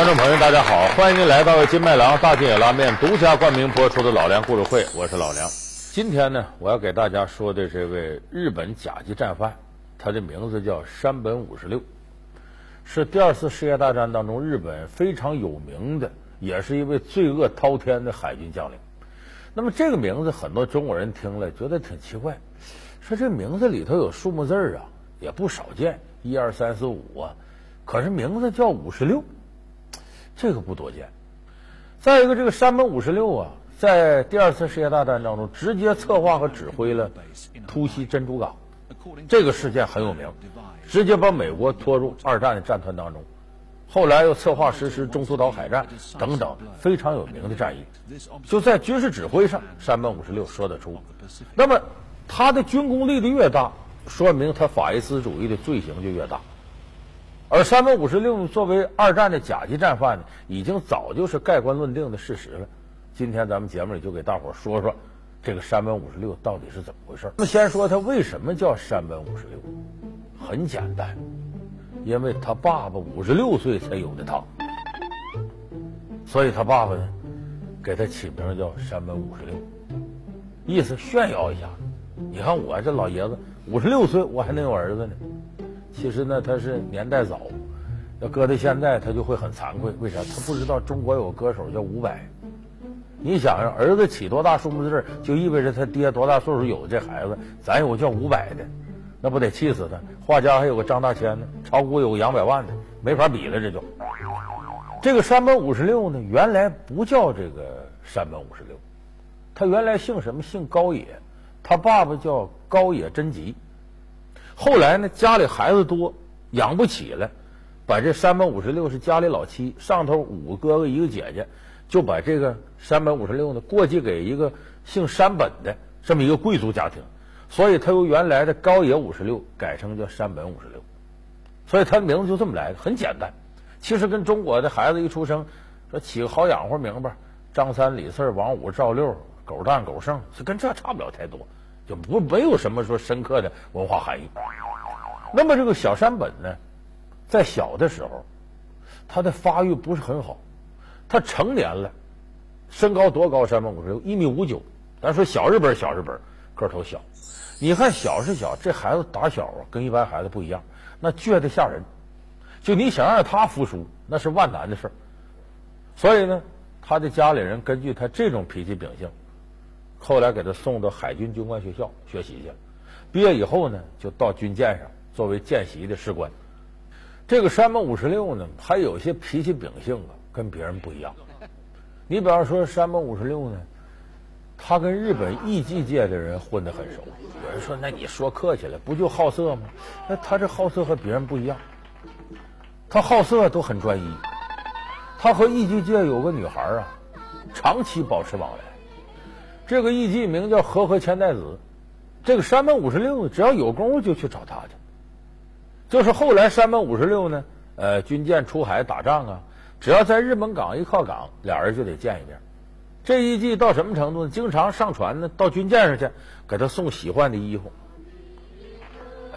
观众朋友，大家好，欢迎您来到金麦郎大金野拉面独家冠名播出的《老梁故事会》，我是老梁。今天呢，我要给大家说的这位日本甲级战犯，他的名字叫山本五十六，是第二次世界大战当中日本非常有名的，也是一位罪恶滔天的海军将领。那么这个名字，很多中国人听了觉得挺奇怪，说这名字里头有数目字啊，也不少见，一二三四五啊，可是名字叫五十六。这个不多见。再一个，这个山本五十六啊，在第二次世界大战当中直接策划和指挥了突袭珍珠港，这个事件很有名，直接把美国拖入二战的战团当中。后来又策划实施中途岛海战等等非常有名的战役。就在军事指挥上，山本五十六说得出。那么他的军功立的越大，说明他法西斯主义的罪行就越大。而山本五十六作为二战的甲级战犯呢，已经早就是盖棺论定的事实了。今天咱们节目里就给大伙说说这个山本五十六到底是怎么回事。那么先说他为什么叫山本五十六，很简单，因为他爸爸五十六岁才有的他，所以他爸爸呢给他起名叫山本五十六，意思炫耀一下。你看我这老爷子五十六岁，我还能有儿子呢。其实呢，他是年代早，要搁到现在，他就会很惭愧。为啥？他不知道中国有个歌手叫伍佰。你想想，儿子起多大数目字，就意味着他爹多大岁数有这孩子。咱有个叫伍佰的，那不得气死他？画家还有个张大千呢，炒股有个杨百万的，没法比了。这就这个山本五十六呢，原来不叫这个山本五十六，他原来姓什么？姓高野，他爸爸叫高野真吉。后来呢，家里孩子多，养不起了，把这山本五十六是家里老七，上头五个哥哥一个姐姐，就把这个山本五十六呢过继给一个姓山本的这么一个贵族家庭，所以他由原来的高野五十六改成叫山本五十六，所以他的名字就这么来的，很简单。其实跟中国的孩子一出生说起个好养活名吧，张三李四王五赵六狗蛋狗剩，是跟这差不了太多。就不没有什么说深刻的文化含义。那么这个小山本呢，在小的时候，他的发育不是很好。他成年了，身高多高？山本五十六，一米五九。咱说小日本，小日本，个头小。你看小是小，这孩子打小啊，跟一般孩子不一样，那倔得吓人。就你想让他服输，那是万难的事儿。所以呢，他的家里人根据他这种脾气秉性。后来给他送到海军军官学校学习去，毕业以后呢，就到军舰上作为见习的士官。这个山本五十六呢，他有些脾气秉性啊，跟别人不一样。你比方说山本五十六呢，他跟日本艺伎界的人混得很熟。有人说，那你说客气了，不就好色吗？那他这好色和别人不一样，他好色都很专一。他和艺伎界有个女孩啊，长期保持往来。这个艺妓名叫和和千代子，这个山本五十六只要有功夫就去找他去。就是后来山本五十六呢，呃，军舰出海打仗啊，只要在日本港一靠港，俩人就得见一面。这艺妓到什么程度呢？经常上船呢，到军舰上去给他送喜欢的衣服，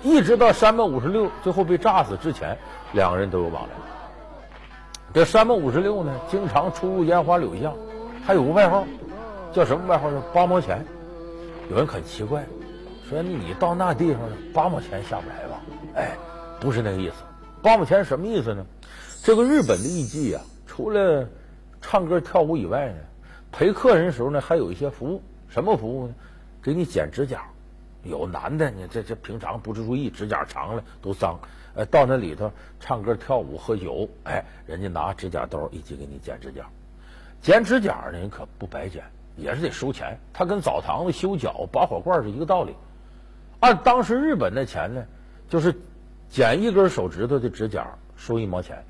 一直到山本五十六最后被炸死之前，两个人都有往来。这山本五十六呢，经常出入烟花柳巷，还有个外号。叫什么外号？叫八毛钱。有人很奇怪，说你到那地方八毛钱下不来吧？哎，不是那个意思。八毛钱什么意思呢？这个日本的艺妓啊，除了唱歌跳舞以外呢，陪客人的时候呢，还有一些服务。什么服务呢？给你剪指甲。有男的，你这这平常不注意，指甲长了都脏。呃，到那里头唱歌跳舞喝酒，哎，人家拿指甲刀一起给你剪指甲。剪指甲呢，可不白剪。也是得收钱，他跟澡堂子修脚、拔火罐是一个道理。按当时日本的钱呢，就是剪一根手指头的指甲收一毛钱，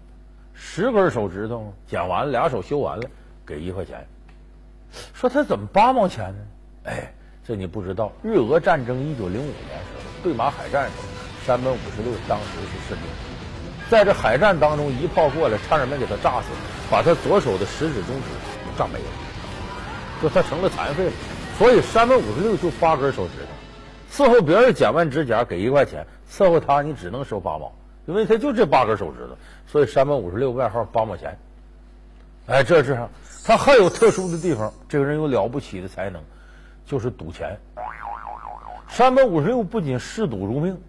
十根手指头剪完俩手修完了给一块钱。说他怎么八毛钱呢？哎，这你不知道。日俄战争一九零五年时候，对马海战时候，山本五十六当时是士兵，在这海战当中一炮过来，差点没给他炸死，把他左手的食指、中指炸没了。就他成了残废了，所以三百五十六就八根手指头，伺候别人剪完指甲给一块钱，伺候他你只能收八毛，因为他就这八根手指头，所以三百五十六外号八毛钱。哎，这是他还有特殊的地方，这个人有了不起的才能，就是赌钱。山本五十六不仅嗜赌如命，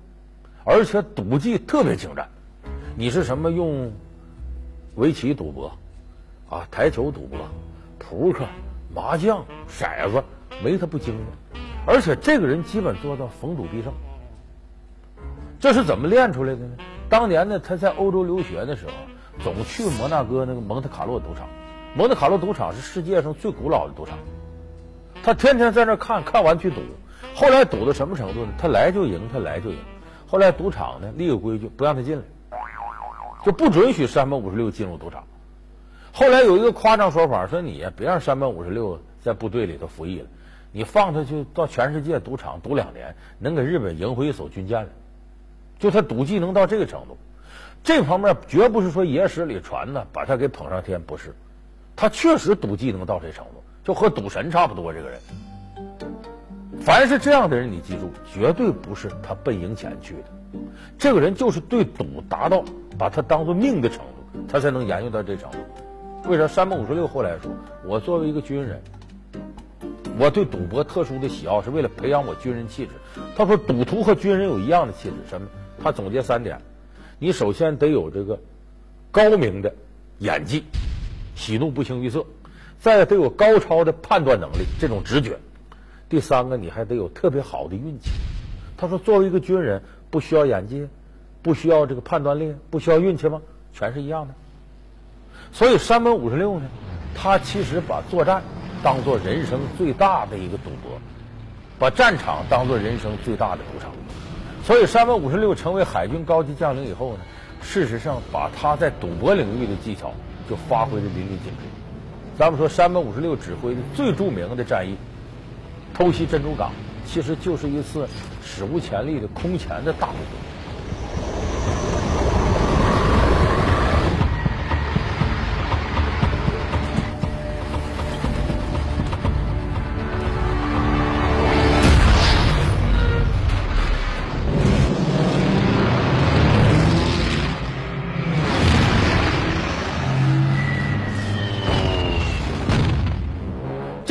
而且赌技特别精湛。你是什么用围棋赌博啊？台球赌博、扑克、麻将、骰子，没他不精的。而且这个人基本做到逢赌必胜。这是怎么练出来的呢？当年呢，他在欧洲留学的时候，总去摩纳哥那个蒙特卡洛赌场。蒙特卡洛赌场是世界上最古老的赌场，他天天在那看看完去赌。后来赌到什么程度呢？他来就赢，他来就赢。后来赌场呢立个规矩，不让他进来，就不准许三百五十六进入赌场。后来有一个夸张说法，说你别让山本五十六在部队里头服役了，你放他去到全世界赌场赌两年，能给日本赢回一艘军舰来。就他赌技能到这个程度，这方面绝不是说野史里传的，把他给捧上天，不是。他确实赌技能到这程度，就和赌神差不多。这个人。凡是这样的人，你记住，绝对不是他奔赢钱去的。这个人就是对赌达到把他当做命的程度，他才能研究到这程度。为啥山本五十六后来说，我作为一个军人，我对赌博特殊的喜好是为了培养我军人气质。他说，赌徒和军人有一样的气质，什么？他总结三点：你首先得有这个高明的演技，喜怒不形于色；再得有高超的判断能力，这种直觉。第三个，你还得有特别好的运气。他说，作为一个军人，不需要演技，不需要这个判断力，不需要运气吗？全是一样的。所以山本五十六呢，他其实把作战当做人生最大的一个赌博，把战场当做人生最大的赌场。所以山本五十六成为海军高级将领以后呢，事实上把他在赌博领域的技巧就发挥的淋漓尽致。咱们说山本五十六指挥的最著名的战役。偷袭珍珠港，其实就是一次史无前例的空前的大赌博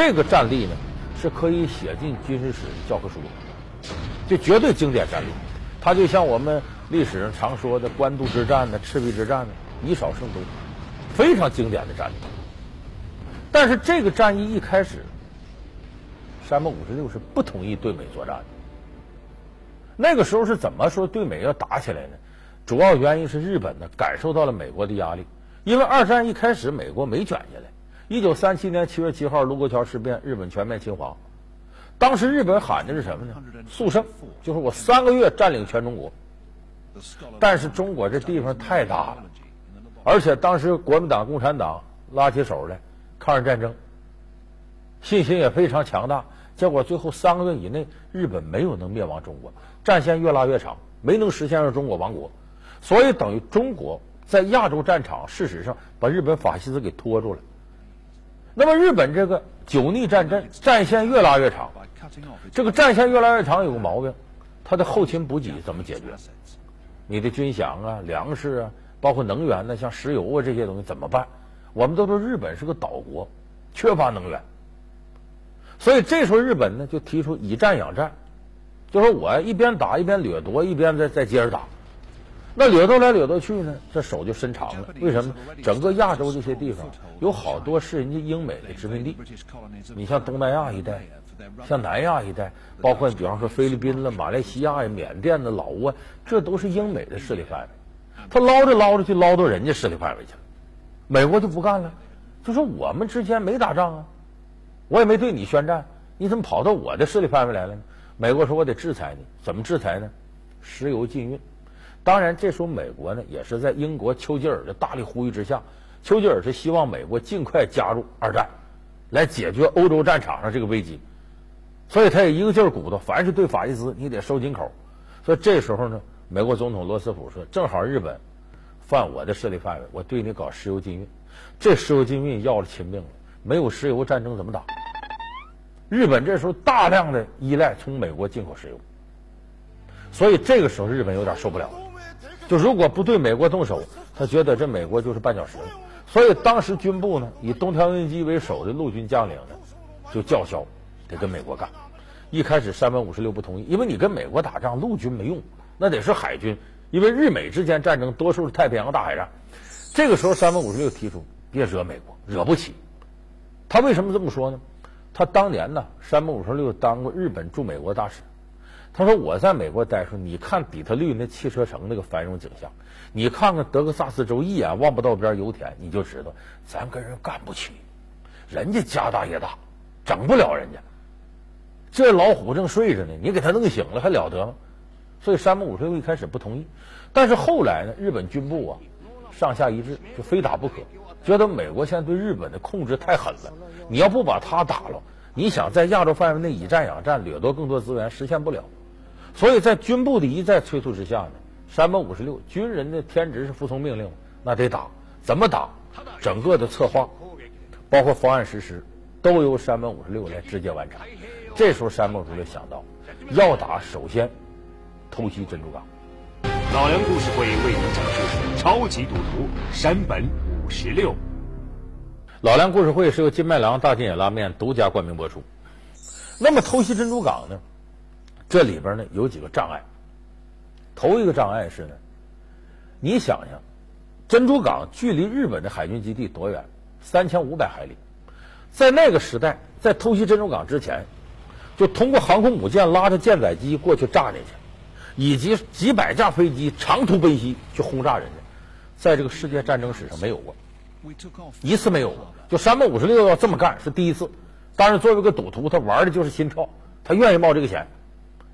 这个战例呢？是可以写进军事史教科书的，这绝对经典战例。它就像我们历史上常说的官渡之战呢、赤壁之战呢，以少胜多，非常经典的战例。但是这个战役一开始，山本五十六是不同意对美作战的。那个时候是怎么说对美要打起来呢？主要原因是日本呢感受到了美国的压力，因为二战一开始美国没卷下来。一九三七年七月七号，卢沟桥事变，日本全面侵华。当时日本喊的是什么呢？速胜，就是我三个月占领全中国。但是中国这地方太大了，而且当时国民党、共产党拉起手来抗日战争，信心也非常强大。结果最后三个月以内，日本没有能灭亡中国，战线越拉越长，没能实现让中国亡国。所以等于中国在亚洲战场，事实上把日本法西斯给拖住了。那么日本这个久逆战阵，战线越拉越长。这个战线越来越长有个毛病，它的后勤补给怎么解决？你的军饷啊、粮食啊，包括能源呢，像石油啊这些东西怎么办？我们都说日本是个岛国，缺乏能源，所以这时候日本呢就提出以战养战，就说我一边打一边掠夺，一边再再接着打。那掠夺来掠夺去呢，这手就伸长了。为什么？整个亚洲这些地方有好多是人家英美的殖民地。你像东南亚一带，像南亚一带，包括比方说菲律宾了、马来西亚呀、缅甸的老挝，这都是英美的势力范围。他捞着捞着就捞到人家势力范围去了。美国就不干了，就说我们之间没打仗啊，我也没对你宣战，你怎么跑到我的势力范围来了呢？美国说我得制裁你，怎么制裁呢？石油禁运。当然，这时候美国呢也是在英国丘吉尔的大力呼吁之下，丘吉尔是希望美国尽快加入二战，来解决欧洲战场上这个危机，所以他也一个劲儿鼓捣，凡是对法西斯你得收紧口。所以这时候呢，美国总统罗斯福说：“正好日本犯我的势力范围，我对你搞石油禁运。这石油禁运要了亲命了，没有石油战争怎么打？日本这时候大量的依赖从美国进口石油，所以这个时候日本有点受不了。”就如果不对美国动手，他觉得这美国就是绊脚石。所以当时军部呢，以东条英机为首的陆军将领呢，就叫嚣得跟美国干。一开始山本五十六不同意，因为你跟美国打仗，陆军没用，那得是海军，因为日美之间战争多数是太平洋大海战。这个时候，山本五十六提出别惹美国，惹不起。他为什么这么说呢？他当年呢，山本五十六当过日本驻美国大使。他说：“我在美国待时候，你看底特律那汽车城那个繁荣景象，你看看德克萨斯州一眼望不到边油田，你就知道咱跟人干不起。人家家大业大，整不了人家。这老虎正睡着呢，你给他弄醒了还了得吗？所以山本五十六一开始不同意，但是后来呢，日本军部啊，上下一致，就非打不可，觉得美国现在对日本的控制太狠了，你要不把他打了，你想在亚洲范围内以战养战，掠夺更多资源，实现不了。”所以在军部的一再催促之下呢，山本五十六军人的天职是服从命令，那得打，怎么打？整个的策划，包括方案实施，都由山本五十六来直接完成。这时候山本五十六想到，要打首先偷袭珍珠港。老梁故事会为您讲述超级赌徒山本五十六。老梁故事会是由金麦郎大金野拉面独家冠名播出。那么偷袭珍珠港呢？这里边呢有几个障碍。头一个障碍是呢，你想想，珍珠港距离日本的海军基地多远？三千五百海里。在那个时代，在偷袭珍珠港之前，就通过航空母舰拉着舰载机过去炸进去，以及几百架飞机长途奔袭去轰炸人家，在这个世界战争史上没有过，一次没有过。就山本五十六要这么干是第一次。当然，作为一个赌徒，他玩的就是心跳，他愿意冒这个险。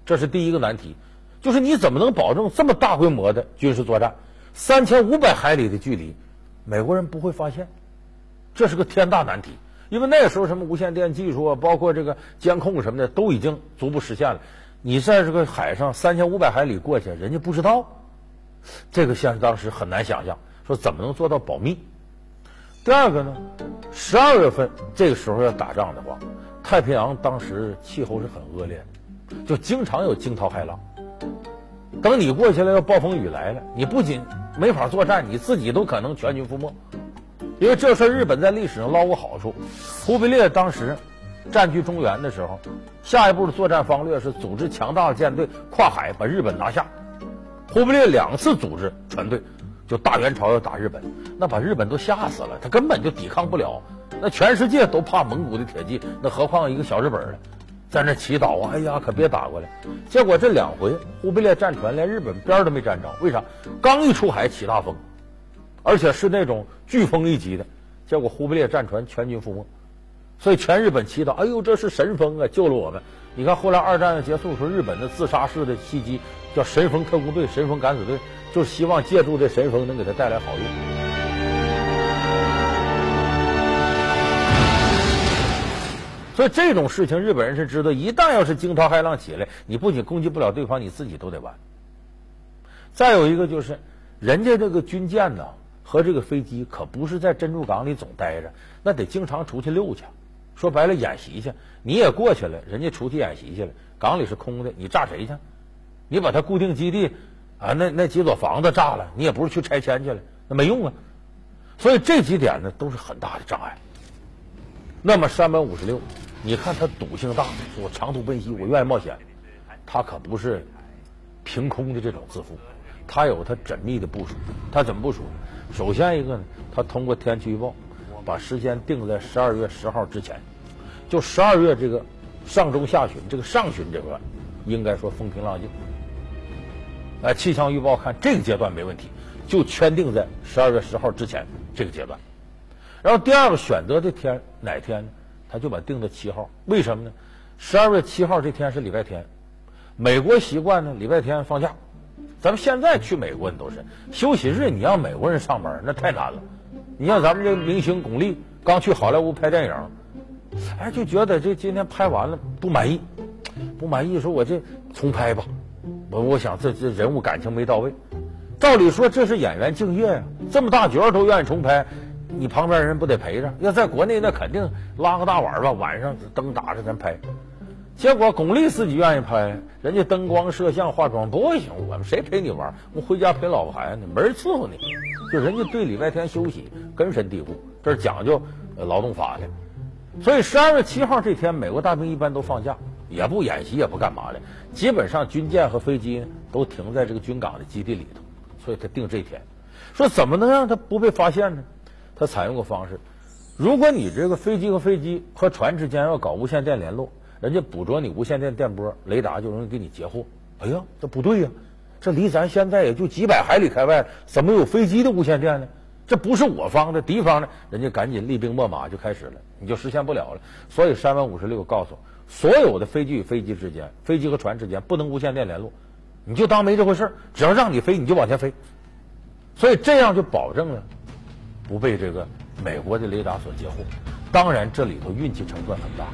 这是第一个难题，就是你怎么能保证这么大规模的军事作战，三千五百海里的距离，美国人不会发现？这是个天大难题，因为那个时候什么无线电技术啊，包括这个监控什么的都已经逐步实现了。你在这个海上三千五百海里过去，人家不知道，这个现实当时很难想象，说怎么能做到保密？第二个呢，十二月份这个时候要打仗的话，太平洋当时气候是很恶劣的。就经常有惊涛骇浪，等你过去了，要暴风雨来了，你不仅没法作战，你自己都可能全军覆没。因为这事日本在历史上捞过好处。忽必烈当时占据中原的时候，下一步的作战方略是组织强大的舰队跨海把日本拿下。忽必烈两次组织船队，就大元朝要打日本，那把日本都吓死了，他根本就抵抗不了。那全世界都怕蒙古的铁骑，那何况一个小日本呢？在那祈祷啊！哎呀，可别打过来！结果这两回忽必烈战船连日本边都没沾着，为啥？刚一出海起大风，而且是那种飓风一级的，结果忽必烈战船全军覆没。所以全日本祈祷，哎呦，这是神风啊，救了我们！你看后来二战结束时候，日本的自杀式的袭击叫神风特工队、神风敢死队，就是希望借助这神风能给他带来好运。所以这种事情，日本人是知道，一旦要是惊涛骇浪起来，你不仅攻击不了对方，你自己都得完。再有一个就是，人家这个军舰呢和这个飞机可不是在珍珠港里总待着，那得经常出去溜去。说白了，演习去。你也过去了，人家出去演习去了，港里是空的，你炸谁去？你把他固定基地啊，那那几所房子炸了，你也不是去拆迁去了，那没用啊。所以这几点呢都是很大的障碍。那么山本五十六。你看他赌性大，我长途奔袭，我愿意冒险。他可不是凭空的这种自负，他有他缜密的部署。他怎么部署？首先一个呢，他通过天气预报，把时间定在十二月十号之前。就十二月这个上中下旬，这个上旬这段，应该说风平浪静。哎，气象预报看这个阶段没问题，就圈定在十二月十号之前这个阶段。然后第二个选择的天哪天呢？他就把定在七号，为什么呢？十二月七号这天是礼拜天，美国习惯呢礼拜天放假。咱们现在去美国，你都是休息日，你让美国人上班那太难了。你像咱们这明星巩俐刚去好莱坞拍电影，哎，就觉得这今天拍完了不满意，不满意，说我这重拍吧。我我想这这人物感情没到位。照理说这是演员敬业呀，这么大角都愿意重拍。你旁边人不得陪着？要在国内，那肯定拉个大碗吧，晚上灯打着咱拍。结果巩俐自己愿意拍，人家灯光、摄像、化妆不行，我们谁陪你玩？我回家陪老婆孩子，没人伺候你。就人家对礼拜天休息根深蒂固，这是讲究劳动法的。所以十二月七号这天，美国大兵一般都放假，也不演习，也不干嘛的，基本上军舰和飞机都停在这个军港的基地里头。所以他定这天，说怎么能让他不被发现呢？他采用个方式，如果你这个飞机和飞机和船之间要搞无线电联络。人家捕捉你无线电电波，雷达就容易给你截获。哎呀，这不对呀！这离咱现在也就几百海里开外，怎么有飞机的无线电呢？这不是我方的，敌方的，人家赶紧厉兵秣马就开始了，你就实现不了了。所以山文五十六告诉所有的飞机与飞机之间、飞机和船之间不能无线电联络，你就当没这回事只要让你飞，你就往前飞。所以这样就保证了不被这个美国的雷达所截获。当然，这里头运气成分很大。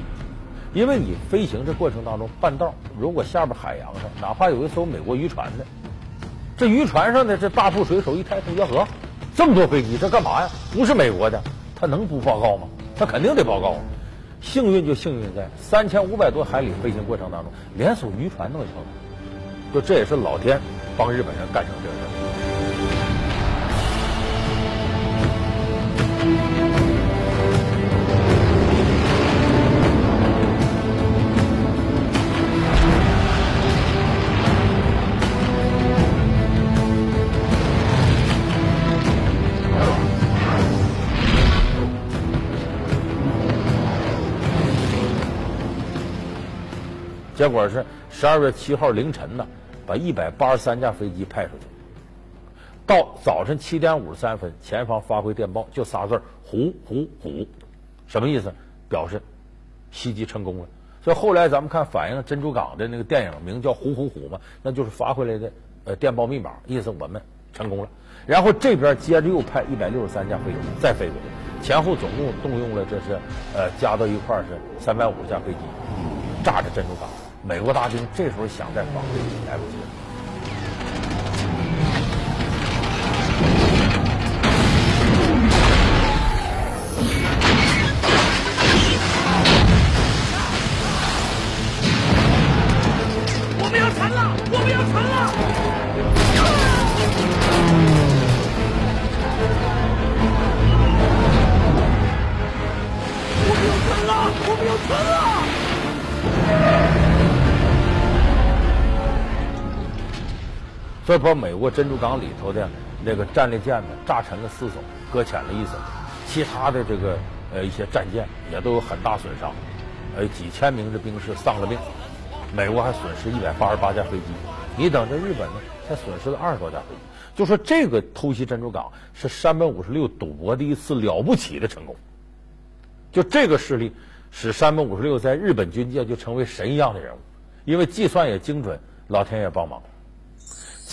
因为你飞行这过程当中，半道如果下边海洋上哪怕有一艘美国渔船呢，这渔船上的这大副水手一抬头，呀呵，这么多飞机，这干嘛呀？不是美国的，他能不报告吗？他肯定得报告。幸运就幸运在三千五百多海里飞行过程当中，连艘渔船都没碰到，就这也是老天帮日本人干成这事。结果是十二月七号凌晨呢，把一百八十三架飞机派出去。到早晨七点五十三分，前方发回电报，就仨字儿“虎虎虎”，什么意思？表示袭击成功了。所以后来咱们看反映珍珠港的那个电影，名叫“虎虎虎”嘛，那就是发回来的呃电报密码，意思我们成功了。然后这边接着又派一百六十三架飞机再飞回来，前后总共动用了这是呃加到一块是三百五十架飞机，炸着珍珠港。美国大军这时候想再防备也来不及了。所以把美国珍珠港里头的那个战列舰呢炸沉了四艘，搁浅了一艘，其他的这个呃一些战舰也都有很大损伤，呃几千名的兵士丧了命，美国还损失一百八十八架飞机，你等着日本呢才损失了二十多架飞机，就说这个偷袭珍珠港是山本五十六赌博的一次了不起的成功，就这个势力使山本五十六在日本军界就成为神一样的人物，因为计算也精准，老天爷帮忙。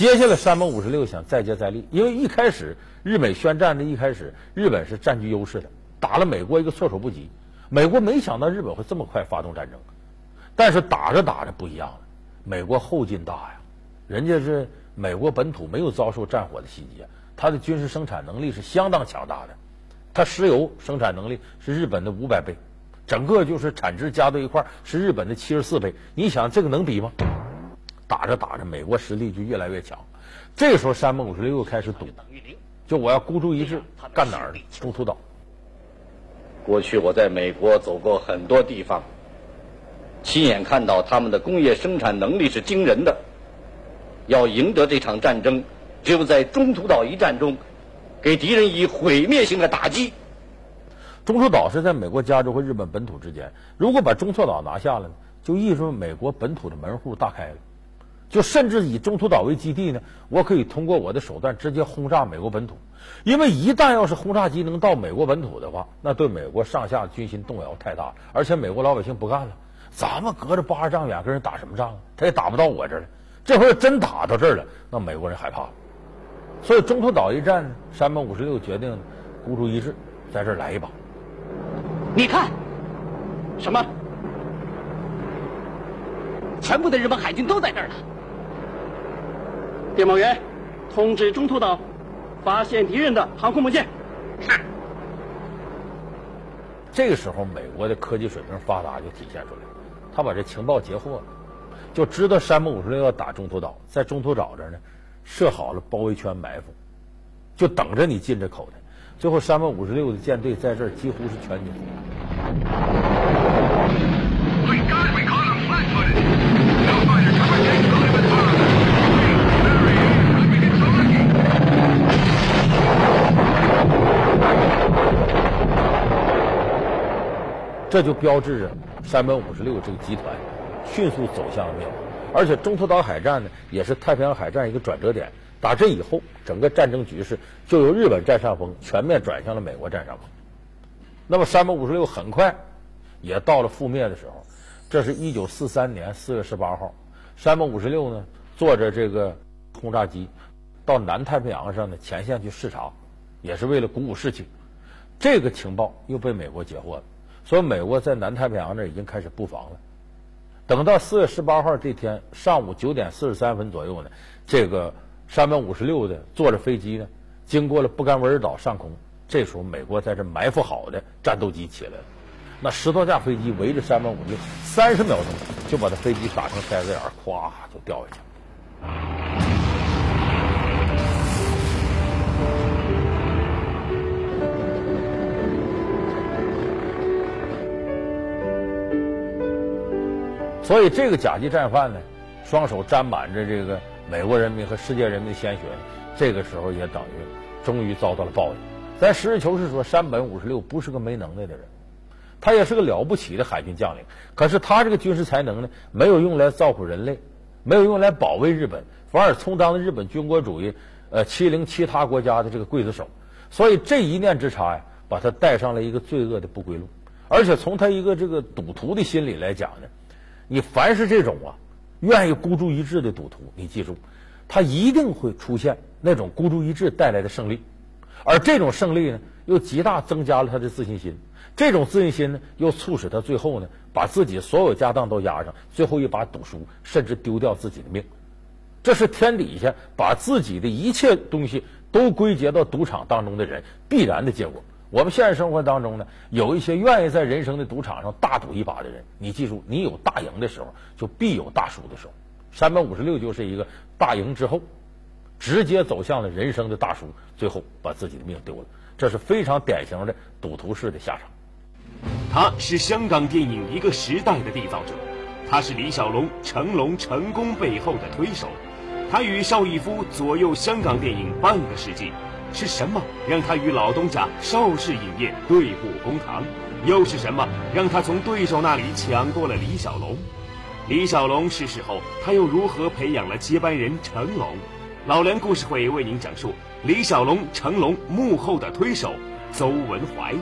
接下来，山本五十六想再接再厉，因为一开始日美宣战的一开始，日本是占据优势的，打了美国一个措手不及。美国没想到日本会这么快发动战争，但是打着打着不一样了，美国后劲大呀，人家是美国本土没有遭受战火的袭击，它的军事生产能力是相当强大的，它石油生产能力是日本的五百倍，整个就是产值加到一块是日本的七十四倍，你想这个能比吗？打着打着，美国实力就越来越强。这时候，山本五十六又开始赌，就我要孤注一掷，干哪儿？中途岛。过去我在美国走过很多地方，亲眼看到他们的工业生产能力是惊人的。要赢得这场战争，只有在中途岛一战中，给敌人以毁灭性的打击。中途岛是在美国加州和日本本土之间，如果把中途岛拿下了，就意味着美国本土的门户大开了。就甚至以中途岛为基地呢，我可以通过我的手段直接轰炸美国本土，因为一旦要是轰炸机能到美国本土的话，那对美国上下军心动摇太大，而且美国老百姓不干了，咱们隔着八十丈远跟人打什么仗啊？他也打不到我这儿来。这回真打到这儿了，那美国人害怕了。所以中途岛一战，山本五十六决定孤注一掷，在这儿来一把。你看，什么？全部的日本海军都在这儿呢。电报员，通知中途岛，发现敌人的航空母舰。是。这个时候，美国的科技水平发达就体现出来了。他把这情报截获了，就知道山本五十六要打中途岛，在中途岛这儿呢设好了包围圈埋伏，就等着你进这口袋。最后，山本五十六的舰队在这儿几乎是全军覆这就标志着山本五十六这个集团迅速走向了灭亡。而且中途岛海战呢，也是太平洋海战一个转折点。打这以后，整个战争局势就由日本占上风，全面转向了美国占上风。那么山本五十六很快也到了覆灭的时候。这是一九四三年四月十八号，山本五十六呢坐着这个轰炸机到南太平洋上的前线去视察，也是为了鼓舞士气。这个情报又被美国截获了，说美国在南太平洋那已经开始布防了。等到四月十八号这天上午九点四十三分左右呢，这个山本五十六的坐着飞机呢，经过了布干维尔岛上空，这时候美国在这埋伏好的战斗机起来了。那十多架飞机围着山本五十六，三十秒钟就把这飞机打成筛子眼儿，咵就掉下去了。所以这个甲级战犯呢，双手沾满着这个美国人民和世界人民的鲜血，这个时候也等于终于遭到了报应。咱实事求是说，山本五十六不是个没能耐的人。他也是个了不起的海军将领，可是他这个军事才能呢，没有用来造福人类，没有用来保卫日本，反而充当了日本军国主义呃欺凌其他国家的这个刽子手。所以这一念之差呀，把他带上了一个罪恶的不归路。而且从他一个这个赌徒的心理来讲呢，你凡是这种啊，愿意孤注一掷的赌徒，你记住，他一定会出现那种孤注一掷带来的胜利，而这种胜利呢，又极大增加了他的自信心。这种自信心呢，又促使他最后呢，把自己所有家当都押上，最后一把赌输，甚至丢掉自己的命。这是天底下把自己的一切东西都归结到赌场当中的人必然的结果。我们现实生活当中呢，有一些愿意在人生的赌场上大赌一把的人，你记住，你有大赢的时候，就必有大输的时候。三百五十六就是一个大赢之后，直接走向了人生的大输，最后把自己的命丢了。这是非常典型的赌徒式的下场。他是香港电影一个时代的缔造者，他是李小龙、成龙成功背后的推手，他与邵逸夫左右香港电影半个世纪。是什么让他与老东家邵氏影业对簿公堂？又是什么让他从对手那里抢过了李小龙？李小龙逝世后，他又如何培养了接班人成龙？老梁故事会为您讲述李小龙、成龙幕后的推手邹文怀。